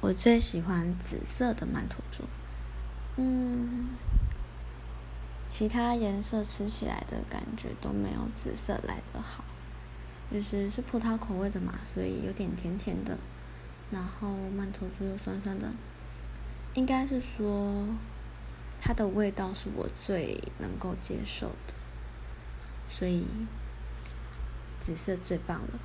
我最喜欢紫色的曼陀珠嗯其他颜色吃起来的感觉都没有紫色来的好就是是葡萄口味的嘛所以有点甜甜的。然后曼陀珠又酸酸的应该是说它的味道是我最能够接受的所以紫色最棒了。